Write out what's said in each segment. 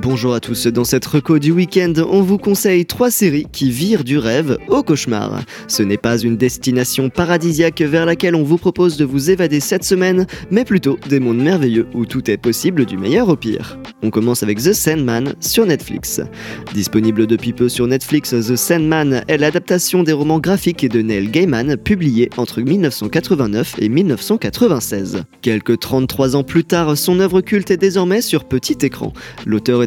Bonjour à tous, dans cette reco du week-end, on vous conseille trois séries qui virent du rêve au cauchemar. Ce n'est pas une destination paradisiaque vers laquelle on vous propose de vous évader cette semaine, mais plutôt des mondes merveilleux où tout est possible du meilleur au pire. On commence avec The Sandman sur Netflix. Disponible depuis peu sur Netflix, The Sandman est l'adaptation des romans graphiques de Neil Gaiman publiés entre 1989 et 1996. Quelques 33 ans plus tard, son œuvre culte est désormais sur petit écran.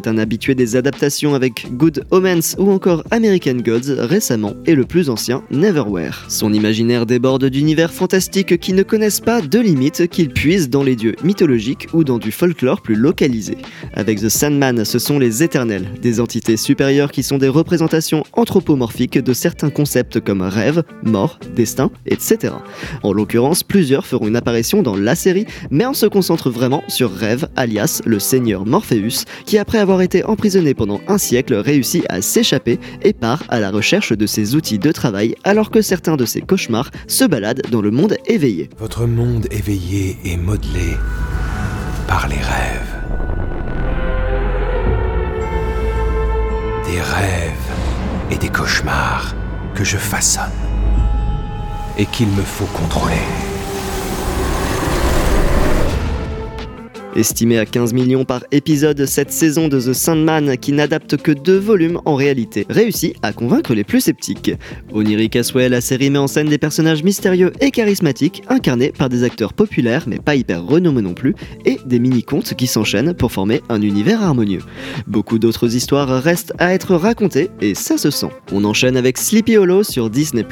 Un habitué des adaptations avec Good Omens ou encore American Gods récemment et le plus ancien Neverwhere. Son imaginaire déborde d'univers fantastiques qui ne connaissent pas de limites qu'il puise dans les dieux mythologiques ou dans du folklore plus localisé. Avec The Sandman, ce sont les éternels, des entités supérieures qui sont des représentations anthropomorphiques de certains concepts comme rêve, mort, destin, etc. En l'occurrence, plusieurs feront une apparition dans la série, mais on se concentre vraiment sur Rêve, alias le seigneur Morpheus, qui après avoir été emprisonné pendant un siècle, réussit à s'échapper et part à la recherche de ses outils de travail alors que certains de ses cauchemars se baladent dans le monde éveillé. Votre monde éveillé est modelé par les rêves. Des rêves et des cauchemars que je façonne et qu'il me faut contrôler. Estimé à 15 millions par épisode, cette saison de The Sandman, qui n'adapte que deux volumes en réalité, réussit à convaincre les plus sceptiques. Oniric Aswell, la série met en scène des personnages mystérieux et charismatiques, incarnés par des acteurs populaires mais pas hyper renommés non plus, et des mini-contes qui s'enchaînent pour former un univers harmonieux. Beaucoup d'autres histoires restent à être racontées, et ça se sent. On enchaîne avec Sleepy Hollow sur Disney+.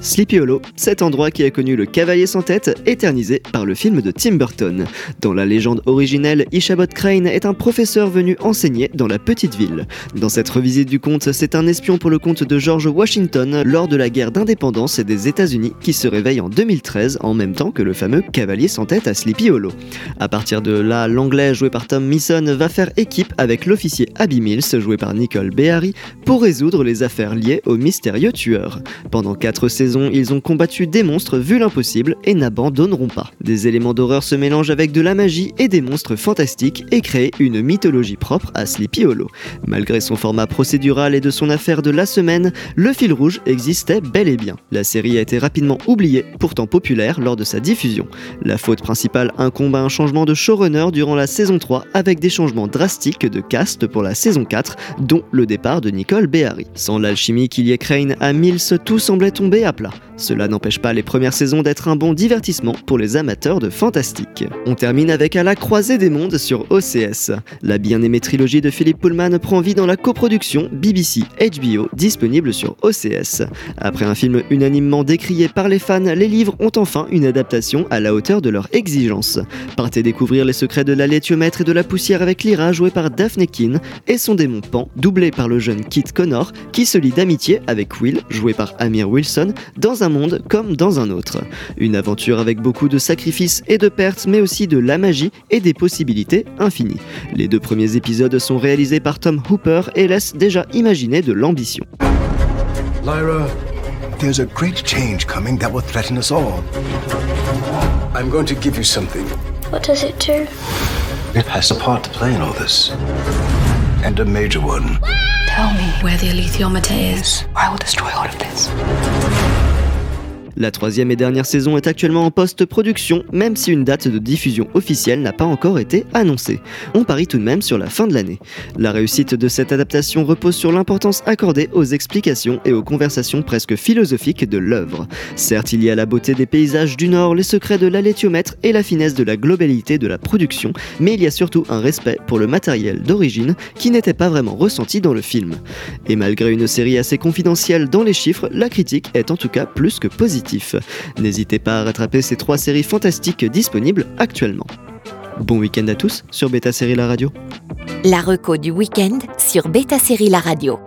Sleepy Hollow, cet endroit qui a connu le cavalier sans tête, éternisé par le film de Tim Burton. Dans la légende originelle, Ishabot Crane est un professeur venu enseigner dans la petite ville. Dans cette revisite du conte, c'est un espion pour le compte de George Washington lors de la guerre d'indépendance des États-Unis qui se réveille en 2013 en même temps que le fameux cavalier sans tête à Sleepy Hollow. À partir de là, l'anglais joué par Tom Mason va faire équipe avec l'officier Abby Mills joué par Nicole Beharry pour résoudre les affaires liées au mystérieux tueur. Pendant 4 saisons, ils ont combattu des monstres vu l'impossible et n'abandonneront pas. Des éléments d'horreur se mélangent avec de la magie et des monstres fantastiques et créer une mythologie propre à Sleepy Hollow. Malgré son format procédural et de son affaire de la semaine, le fil rouge existait bel et bien. La série a été rapidement oubliée, pourtant populaire lors de sa diffusion. La faute principale incombe à un changement de showrunner durant la saison 3 avec des changements drastiques de cast pour la saison 4, dont le départ de Nicole Beharry. Sans l'alchimie qu'il y ait Crane à Mills, tout semblait tomber à plat. Cela n'empêche pas les premières saisons d'être un bon divertissement pour les amateurs de fantastique. On termine avec À la croisée des mondes sur OCS. La bien-aimée trilogie de Philippe Pullman prend vie dans la coproduction BBC HBO disponible sur OCS. Après un film unanimement décrié par les fans, les livres ont enfin une adaptation à la hauteur de leurs exigences. Partez découvrir les secrets de la laitiomètre et de la poussière avec Lyra jouée par Daphne Keane et son démon Pan doublé par le jeune Kit Connor qui se lie d'amitié avec Will joué par Amir Wilson dans un monde comme dans un autre. Une aventure avec beaucoup de sacrifices et de pertes mais aussi de la magie et des possibilités infinies. Les deux premiers épisodes sont réalisés par Tom Hooper et laissent déjà imaginer de l'ambition. Lyra, there's a great change coming that will threaten us all. I'm going to give you something. What does it do? It has a part to play in all this. And a major one. Tell me where the alethiometer is. I will destroy all of this. La troisième et dernière saison est actuellement en post-production, même si une date de diffusion officielle n'a pas encore été annoncée. On parie tout de même sur la fin de l'année. La réussite de cette adaptation repose sur l'importance accordée aux explications et aux conversations presque philosophiques de l'œuvre. Certes, il y a la beauté des paysages du Nord, les secrets de l'alétiomètre et la finesse de la globalité de la production, mais il y a surtout un respect pour le matériel d'origine qui n'était pas vraiment ressenti dans le film. Et malgré une série assez confidentielle dans les chiffres, la critique est en tout cas plus que positive. N'hésitez pas à rattraper ces trois séries fantastiques disponibles actuellement. Bon week-end à tous sur Beta Série La Radio. La reco du week-end sur Beta Série La Radio.